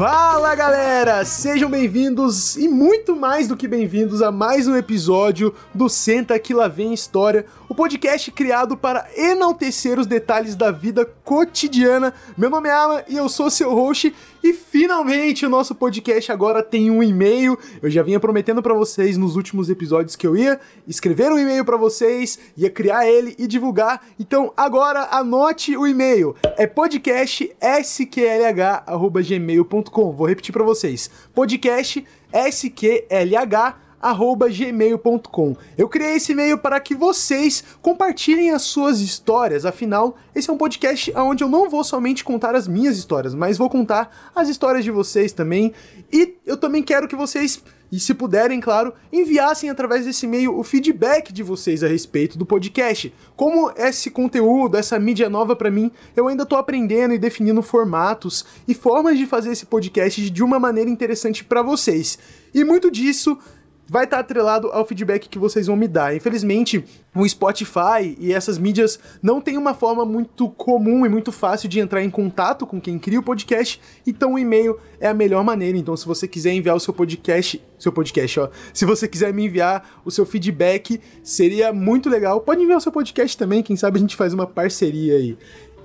Fala galera, sejam bem-vindos e muito mais do que bem-vindos a mais um episódio do Senta que lá vem história, o podcast criado para enaltecer os detalhes da vida cotidiana. Meu nome é Alan e eu sou seu host e finalmente o nosso podcast agora tem um e-mail. Eu já vinha prometendo para vocês nos últimos episódios que eu ia escrever um e-mail para vocês, ia criar ele e divulgar. Então agora anote o e-mail. É podcastsqlh@gmail.com. Vou repetir para vocês. Podcast gmail.com. Eu criei esse e-mail para que vocês compartilhem as suas histórias, afinal, esse é um podcast onde eu não vou somente contar as minhas histórias, mas vou contar as histórias de vocês também. E eu também quero que vocês e se puderem, claro, enviassem através desse e-mail o feedback de vocês a respeito do podcast. Como esse conteúdo, essa mídia nova para mim, eu ainda tô aprendendo e definindo formatos e formas de fazer esse podcast de uma maneira interessante para vocês. E muito disso vai estar tá atrelado ao feedback que vocês vão me dar. Infelizmente, o Spotify e essas mídias não tem uma forma muito comum e muito fácil de entrar em contato com quem cria o podcast, então o e-mail é a melhor maneira. Então, se você quiser enviar o seu podcast, seu podcast, ó, se você quiser me enviar o seu feedback, seria muito legal. Pode enviar o seu podcast também, quem sabe a gente faz uma parceria aí.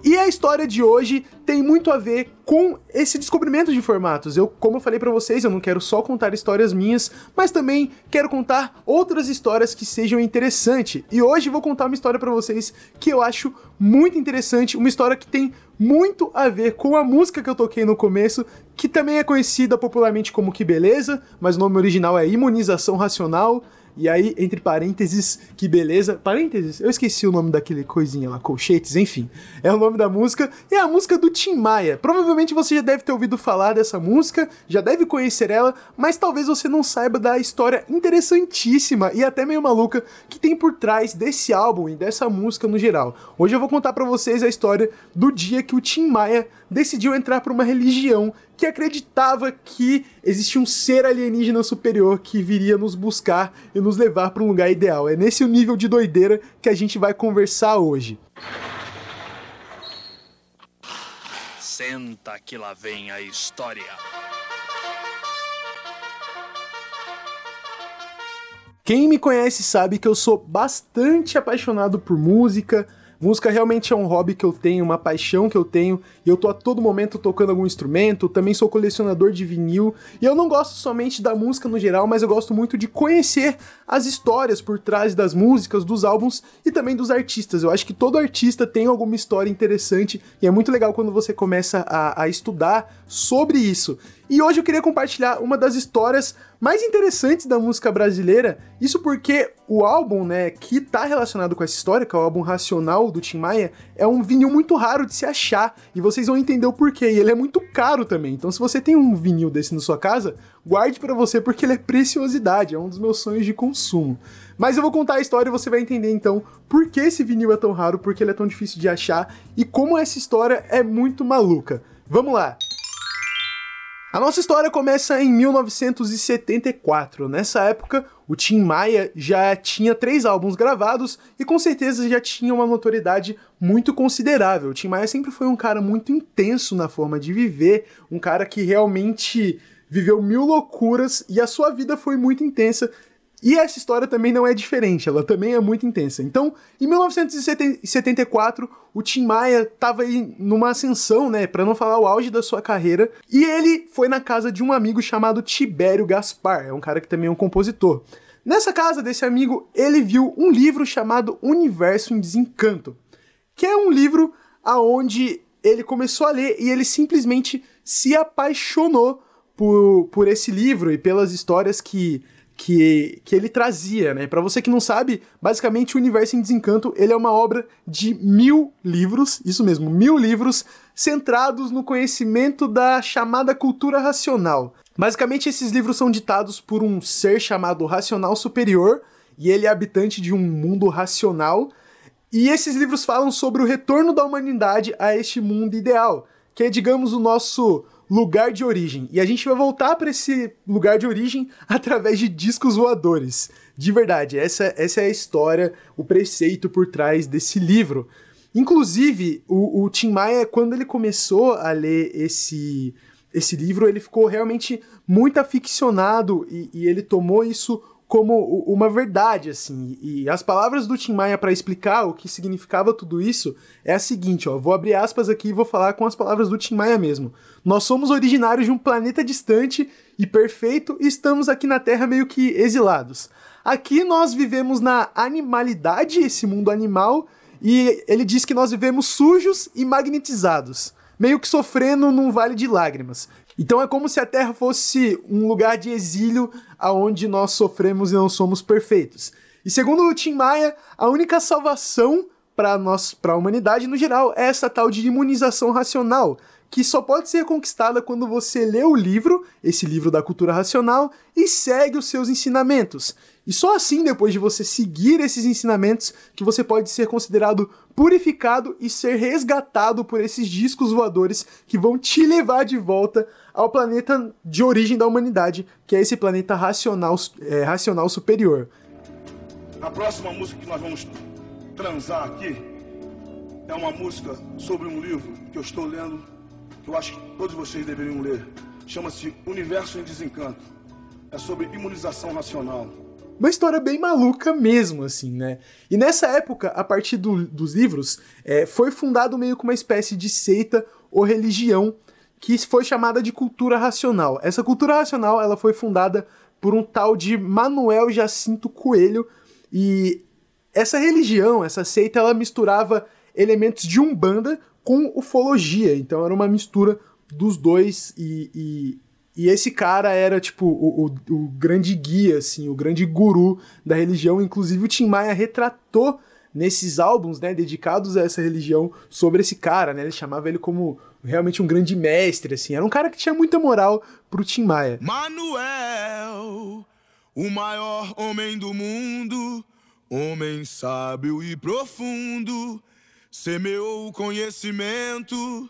E a história de hoje tem muito a ver com esse descobrimento de formatos. Eu, como eu falei para vocês, eu não quero só contar histórias minhas, mas também quero contar outras histórias que sejam interessantes. E hoje vou contar uma história para vocês que eu acho muito interessante, uma história que tem muito a ver com a música que eu toquei no começo, que também é conhecida popularmente como Que Beleza, mas o nome original é Imunização Racional. E aí, entre parênteses, que beleza. Parênteses? Eu esqueci o nome daquele coisinha lá, colchetes, enfim. É o nome da música. É a música do Tim Maia. Provavelmente você já deve ter ouvido falar dessa música, já deve conhecer ela, mas talvez você não saiba da história interessantíssima e até meio maluca que tem por trás desse álbum e dessa música no geral. Hoje eu vou contar para vocês a história do dia que o Tim Maia decidiu entrar para uma religião que acreditava que existia um ser alienígena superior que viria nos buscar e nos levar para um lugar ideal. É nesse nível de doideira que a gente vai conversar hoje. Senta que lá vem a história. Quem me conhece sabe que eu sou bastante apaixonado por música, Música realmente é um hobby que eu tenho, uma paixão que eu tenho, e eu tô a todo momento tocando algum instrumento, também sou colecionador de vinil, e eu não gosto somente da música no geral, mas eu gosto muito de conhecer as histórias por trás das músicas, dos álbuns e também dos artistas. Eu acho que todo artista tem alguma história interessante, e é muito legal quando você começa a, a estudar sobre isso. E hoje eu queria compartilhar uma das histórias mais interessantes da música brasileira. Isso porque o álbum, né, que tá relacionado com essa história, que é o álbum Racional do Tim Maia, é um vinil muito raro de se achar e vocês vão entender o porquê. E ele é muito caro também. Então, se você tem um vinil desse na sua casa, guarde para você porque ele é preciosidade, é um dos meus sonhos de consumo. Mas eu vou contar a história e você vai entender então por que esse vinil é tão raro, por que ele é tão difícil de achar e como essa história é muito maluca. Vamos lá! A nossa história começa em 1974. Nessa época, o Tim Maia já tinha três álbuns gravados e com certeza já tinha uma notoriedade muito considerável. O Tim Maia sempre foi um cara muito intenso na forma de viver, um cara que realmente viveu mil loucuras e a sua vida foi muito intensa e essa história também não é diferente, ela também é muito intensa. Então, em 1974, o Tim Maia estava aí numa ascensão, né, para não falar o auge da sua carreira, e ele foi na casa de um amigo chamado Tibério Gaspar, é um cara que também é um compositor. Nessa casa desse amigo, ele viu um livro chamado Universo em Desencanto, que é um livro aonde ele começou a ler e ele simplesmente se apaixonou por, por esse livro e pelas histórias que que, que ele trazia, né? Para você que não sabe, basicamente o Universo em Desencanto ele é uma obra de mil livros, isso mesmo, mil livros centrados no conhecimento da chamada cultura racional. Basicamente esses livros são ditados por um ser chamado Racional Superior e ele é habitante de um mundo racional. E esses livros falam sobre o retorno da humanidade a este mundo ideal, que é, digamos, o nosso lugar de origem. E a gente vai voltar para esse lugar de origem através de discos voadores. De verdade, essa, essa é a história, o preceito por trás desse livro. Inclusive, o, o Tim Maia, quando ele começou a ler esse, esse livro, ele ficou realmente muito aficionado e, e ele tomou isso como uma verdade, assim. E as palavras do Tim Maia para explicar o que significava tudo isso é a seguinte, ó. Vou abrir aspas aqui e vou falar com as palavras do Tim Maia mesmo. Nós somos originários de um planeta distante e perfeito e estamos aqui na Terra meio que exilados. Aqui nós vivemos na animalidade, esse mundo animal, e ele diz que nós vivemos sujos e magnetizados, meio que sofrendo num vale de lágrimas. Então é como se a Terra fosse um lugar de exílio aonde nós sofremos e não somos perfeitos. E segundo o Tim Maia, a única salvação para nós, para a humanidade no geral, é essa tal de imunização racional, que só pode ser conquistada quando você lê o livro, esse livro da cultura racional, e segue os seus ensinamentos. E só assim, depois de você seguir esses ensinamentos, que você pode ser considerado purificado e ser resgatado por esses discos voadores que vão te levar de volta ao planeta de origem da humanidade, que é esse planeta racional, é, racional superior. A próxima música que nós vamos transar aqui é uma música sobre um livro que eu estou lendo, que eu acho que todos vocês deveriam ler. Chama-se Universo em Desencanto. É sobre imunização racional. Uma história bem maluca mesmo, assim, né? E nessa época, a partir do, dos livros, é, foi fundado meio que uma espécie de seita ou religião que foi chamada de cultura racional. Essa cultura racional ela foi fundada por um tal de Manuel Jacinto Coelho e essa religião, essa seita, ela misturava elementos de umbanda com ufologia. Então era uma mistura dos dois e, e, e esse cara era tipo o, o, o, grande guia, assim, o grande guru da religião. Inclusive o Tim Maia retratou nesses álbuns, né, dedicados a essa religião sobre esse cara, né? Ele chamava ele como realmente um grande mestre, assim. Era um cara que tinha muita moral pro Tim Maia. Manuel, o maior homem do mundo, homem sábio e profundo, semeou o conhecimento,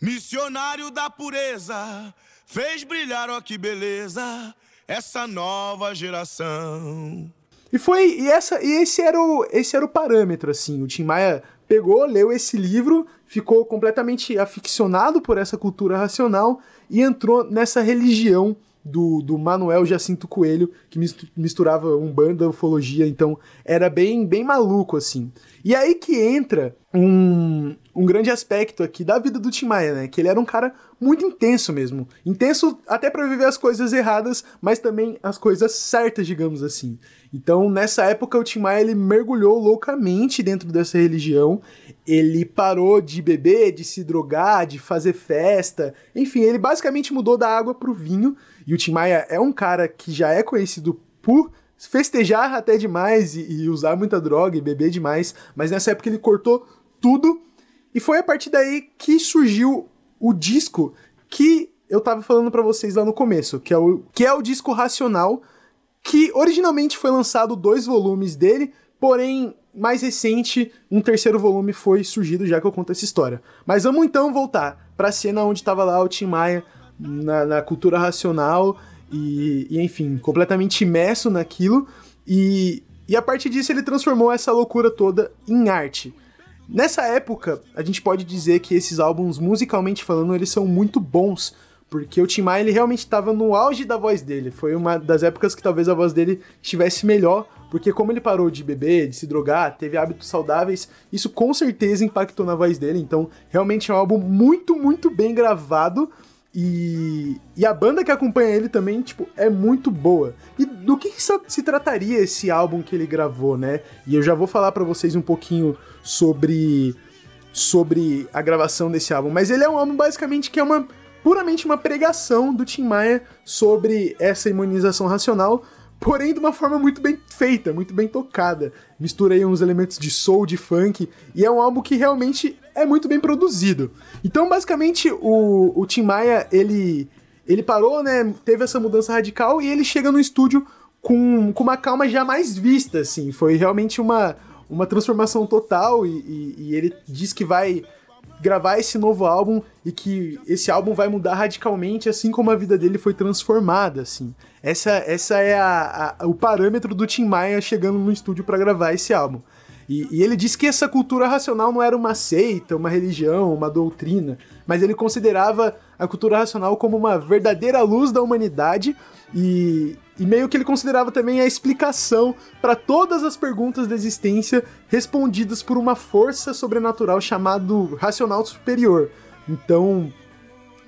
missionário da pureza, fez brilhar, ó que beleza, essa nova geração. E foi e essa e esse era o esse era o parâmetro assim. O Tim Maia pegou, leu esse livro, ficou completamente aficionado por essa cultura racional e entrou nessa religião do, do Manuel Jacinto Coelho, que misturava umbanda, ufologia, então era bem, bem maluco, assim. E aí que entra um, um grande aspecto aqui da vida do Tim Maia, né? Que ele era um cara muito intenso mesmo. Intenso até para viver as coisas erradas, mas também as coisas certas, digamos assim. Então, nessa época, o Tim Maia ele mergulhou loucamente dentro dessa religião. Ele parou de beber, de se drogar, de fazer festa. Enfim, ele basicamente mudou da água pro vinho. E o Tim Maia é um cara que já é conhecido por festejar até demais e, e usar muita droga e beber demais. Mas nessa época ele cortou tudo. E foi a partir daí que surgiu o disco que eu tava falando para vocês lá no começo, que é o, que é o disco Racional, que originalmente foi lançado dois volumes dele, porém, mais recente, um terceiro volume foi surgido já que eu conto essa história. Mas vamos então voltar pra cena onde tava lá o Tim Maia na, na cultura racional e, e, enfim, completamente imerso naquilo. E, e a partir disso ele transformou essa loucura toda em arte. Nessa época, a gente pode dizer que esses álbuns, musicalmente falando, eles são muito bons, porque o Tim Maia ele realmente estava no auge da voz dele. Foi uma das épocas que talvez a voz dele estivesse melhor, porque como ele parou de beber, de se drogar, teve hábitos saudáveis, isso com certeza impactou na voz dele. Então, realmente é um álbum muito, muito bem gravado. E, e a banda que acompanha ele também, tipo, é muito boa. E do que, que se trataria esse álbum que ele gravou, né? E eu já vou falar para vocês um pouquinho sobre sobre a gravação desse álbum, mas ele é um álbum basicamente que é uma puramente uma pregação do Tim Maia sobre essa imunização racional, porém de uma forma muito bem feita, muito bem tocada. Misturei uns elementos de soul, de funk, e é um álbum que realmente é muito bem produzido. Então, basicamente, o, o Tim Maia, ele, ele parou, né, teve essa mudança radical, e ele chega no estúdio com, com uma calma jamais vista, assim. Foi realmente uma, uma transformação total, e, e, e ele diz que vai gravar esse novo álbum e que esse álbum vai mudar radicalmente, assim como a vida dele foi transformada, assim. Essa, essa é a, a, o parâmetro do Tim Maia chegando no estúdio para gravar esse álbum. E, e, ele disse que essa cultura racional não era uma seita, uma religião, uma doutrina, mas ele considerava a cultura racional como uma verdadeira luz da humanidade e, e meio que ele considerava também a explicação para todas as perguntas da existência respondidas por uma força sobrenatural chamado racional superior. Então,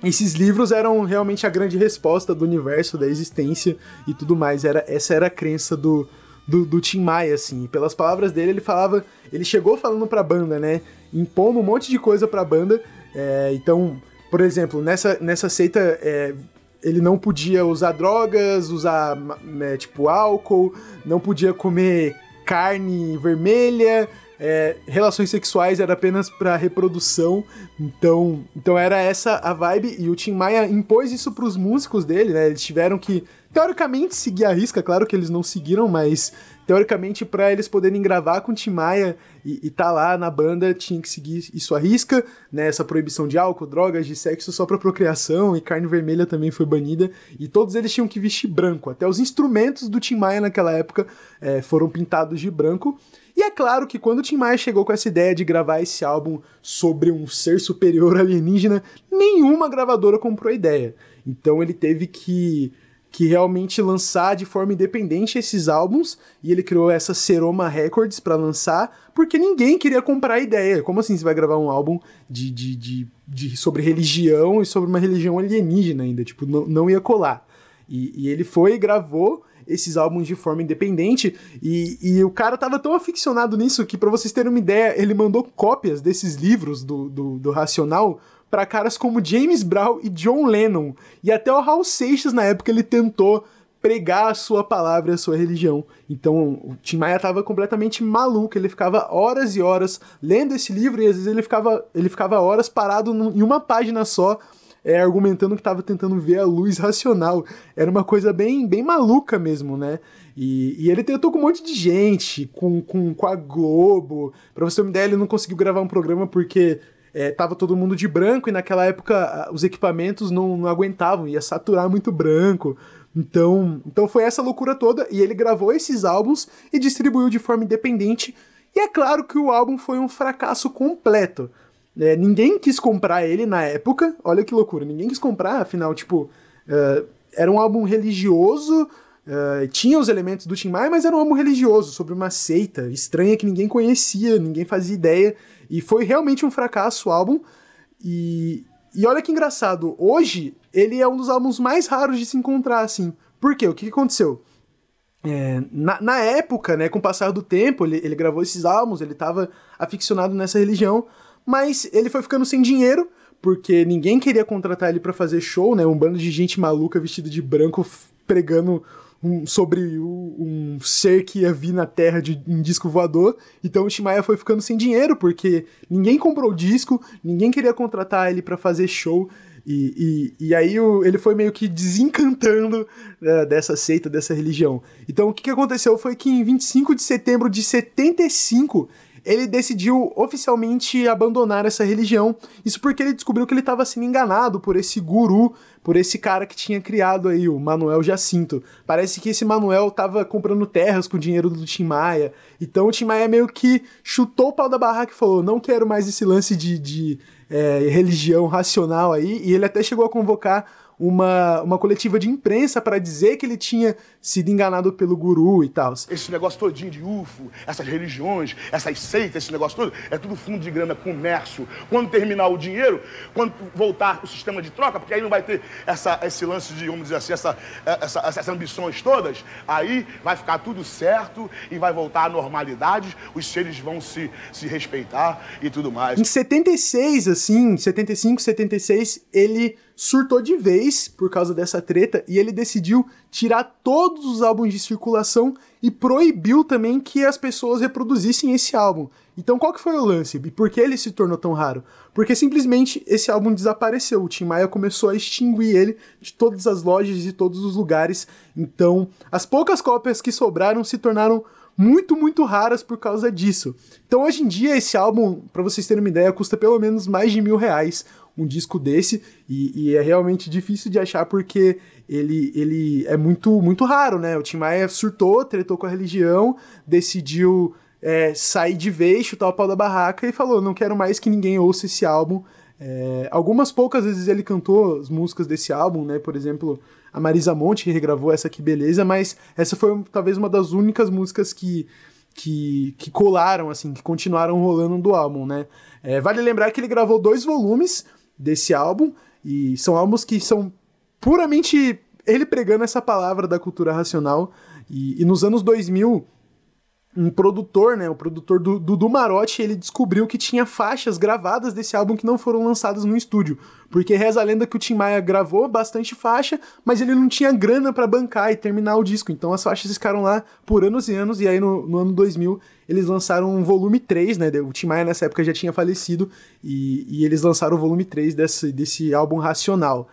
esses livros eram realmente a grande resposta do universo, da existência e tudo mais. Era, essa era a crença do, do, do Tim Maia, assim. Pelas palavras dele, ele falava. Ele chegou falando pra banda, né? Impondo um monte de coisa pra banda. É, então, por exemplo, nessa, nessa seita. É, ele não podia usar drogas, usar é, tipo álcool, não podia comer carne vermelha, é, relações sexuais era apenas para reprodução, então, então era essa a vibe e o Tim Maia impôs isso para os músicos dele, né? Eles tiveram que teoricamente seguir a risca, claro que eles não seguiram, mas teoricamente para eles poderem gravar com o Tim Maia e, e tá lá na banda tinha que seguir isso à risca, né? Essa proibição de álcool, drogas, de sexo só para procriação e carne vermelha também foi banida e todos eles tinham que vestir branco. Até os instrumentos do Tim Maia naquela época é, foram pintados de branco. E é claro que quando o Tim Maia chegou com essa ideia de gravar esse álbum sobre um ser superior alienígena, nenhuma gravadora comprou a ideia. Então ele teve que que realmente lançar de forma independente esses álbuns, e ele criou essa Seroma Records para lançar, porque ninguém queria comprar a ideia. Como assim você vai gravar um álbum de, de, de, de sobre religião e sobre uma religião alienígena ainda? Tipo, não, não ia colar. E, e ele foi e gravou esses álbuns de forma independente. E, e o cara tava tão aficionado nisso que, para vocês terem uma ideia, ele mandou cópias desses livros do, do, do Racional para caras como James Brown e John Lennon. E até o Raul Seixas, na época, ele tentou pregar a sua palavra, a sua religião. Então, o Tim Maia tava completamente maluco, ele ficava horas e horas lendo esse livro e às vezes ele ficava, ele ficava horas parado em uma página só é, argumentando que estava tentando ver a luz racional. Era uma coisa bem, bem maluca mesmo, né? E, e ele tentou com um monte de gente, com, com, com a Globo. Pra você ter uma ideia, ele não conseguiu gravar um programa porque é, tava todo mundo de branco e naquela época os equipamentos não, não aguentavam, ia saturar muito branco. Então, então foi essa loucura toda e ele gravou esses álbuns e distribuiu de forma independente. E é claro que o álbum foi um fracasso completo. É, ninguém quis comprar ele na época. Olha que loucura, ninguém quis comprar, afinal, tipo, uh, era um álbum religioso, uh, tinha os elementos do Tim Maia, mas era um álbum religioso, sobre uma seita estranha que ninguém conhecia, ninguém fazia ideia. E foi realmente um fracasso o álbum. E, e olha que engraçado, hoje ele é um dos álbuns mais raros de se encontrar, assim. Por quê? O que, que aconteceu? É, na, na, época, né, com o passar do tempo, ele, ele gravou esses álbuns, ele estava aficionado nessa religião, mas ele foi ficando sem dinheiro, porque ninguém queria contratar ele para fazer show, né? Um bando de gente maluca vestida de branco pregando um, sobre um ser que ia vir na Terra de um disco voador. Então o Shimaya foi ficando sem dinheiro, porque ninguém comprou o disco, ninguém queria contratar ele para fazer show. E, e, e aí o, ele foi meio que desencantando uh, dessa seita, dessa religião. Então o que, que aconteceu foi que em 25 de setembro de 75 ele decidiu oficialmente abandonar essa religião. Isso porque ele descobriu que ele estava sendo enganado por esse guru, por esse cara que tinha criado aí, o Manuel Jacinto. Parece que esse Manuel estava comprando terras com o dinheiro do Tim Maia. Então o Tim Maia meio que chutou o pau da barraca e falou: não quero mais esse lance de, de é, religião racional aí. E ele até chegou a convocar uma, uma coletiva de imprensa para dizer que ele tinha sido enganado pelo guru e tal. Esse negócio todinho de UFO, essas religiões, essas seitas, esse negócio todo, é tudo fundo de grana, comércio. Quando terminar o dinheiro, quando voltar o sistema de troca, porque aí não vai ter essa, esse lance de, vamos dizer assim, essa, essa, essas ambições todas, aí vai ficar tudo certo e vai voltar à normalidade, os seres vão se, se respeitar e tudo mais. Em 76, assim, 75, 76, ele surtou de vez por causa dessa treta e ele decidiu tirar todos os álbuns de circulação e proibiu também que as pessoas reproduzissem esse álbum. Então qual que foi o lance? E por que ele se tornou tão raro? Porque simplesmente esse álbum desapareceu. O Tim Maia começou a extinguir ele de todas as lojas e todos os lugares. Então as poucas cópias que sobraram se tornaram muito, muito raras por causa disso. Então hoje em dia esse álbum, para vocês terem uma ideia, custa pelo menos mais de mil reais um disco desse e, e, é realmente difícil de achar porque ele, ele é muito muito raro, né? O Tim Maia surtou, tretou com a religião, decidiu é, sair de vez, chutar o pau da barraca e falou: não quero mais que ninguém ouça esse álbum. É, algumas poucas vezes ele cantou as músicas desse álbum, né? Por exemplo, a Marisa Monte regravou essa aqui, beleza, mas essa foi talvez uma das únicas músicas que, que, que colaram, assim, que continuaram rolando do álbum, né? É, vale lembrar que ele gravou dois volumes desse álbum, e são álbuns que são puramente ele pregando essa palavra da cultura racional. E, e nos anos 2000, um produtor, né, o produtor do, do, do Marotti, ele descobriu que tinha faixas gravadas desse álbum que não foram lançadas no estúdio. Porque reza a lenda que o Tim Maia gravou bastante faixa, mas ele não tinha grana para bancar e terminar o disco. Então as faixas ficaram lá por anos e anos, e aí no, no ano 2000 eles lançaram um volume 3, né? O Tim Maia nessa época já tinha falecido, e, e eles lançaram o volume 3 desse, desse álbum Racional.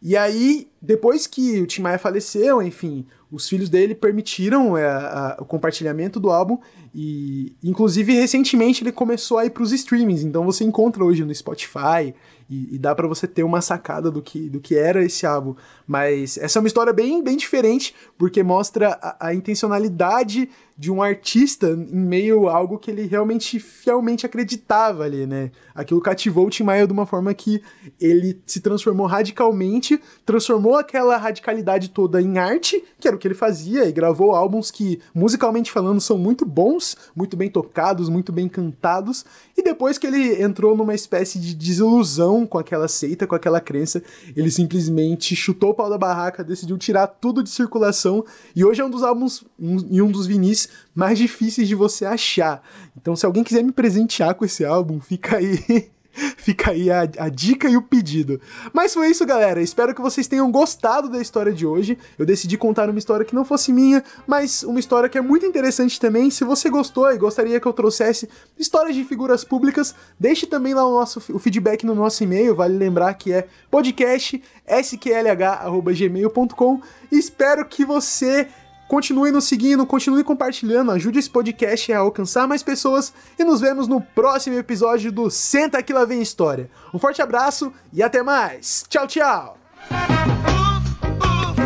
E aí, depois que o Tim Maia faleceu, enfim, os filhos dele permitiram é, a, o compartilhamento do álbum e, inclusive, recentemente ele começou a ir para os streamings. Então você encontra hoje no Spotify e, e dá para você ter uma sacada do que, do que era esse álbum. Mas essa é uma história bem, bem diferente, porque mostra a, a intencionalidade de um artista em meio a algo que ele realmente fielmente acreditava ali, né? Aquilo cativou o Tim Maia de uma forma que ele se transformou radicalmente, transformou aquela radicalidade toda em arte, que era o que ele fazia, e gravou álbuns que, musicalmente falando, são muito bons, muito bem tocados, muito bem cantados, e depois que ele entrou numa espécie de desilusão com aquela seita, com aquela crença, ele simplesmente chutou o pau da barraca, decidiu tirar tudo de circulação, e hoje é um dos álbuns um, e um dos vinis mais difíceis de você achar. Então, se alguém quiser me presentear com esse álbum, fica aí Fica aí a, a, dica e o pedido. Mas foi isso, galera. Espero que vocês tenham gostado da história de hoje. Eu decidi contar uma história que não fosse minha, mas uma história que é muito interessante também. Se você gostou e gostaria que eu trouxesse histórias de figuras públicas, deixe também lá o nosso o feedback no nosso e-mail. Vale lembrar que é podcast sqlh@gmail.com. Espero que você Continue nos seguindo, continue compartilhando, ajude esse podcast a alcançar mais pessoas e nos vemos no próximo episódio do Senta Que Lá Vem História. Um forte abraço e até mais! Tchau, tchau! Uh, uh, uh,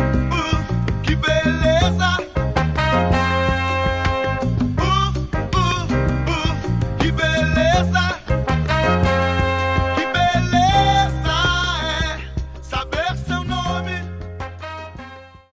uh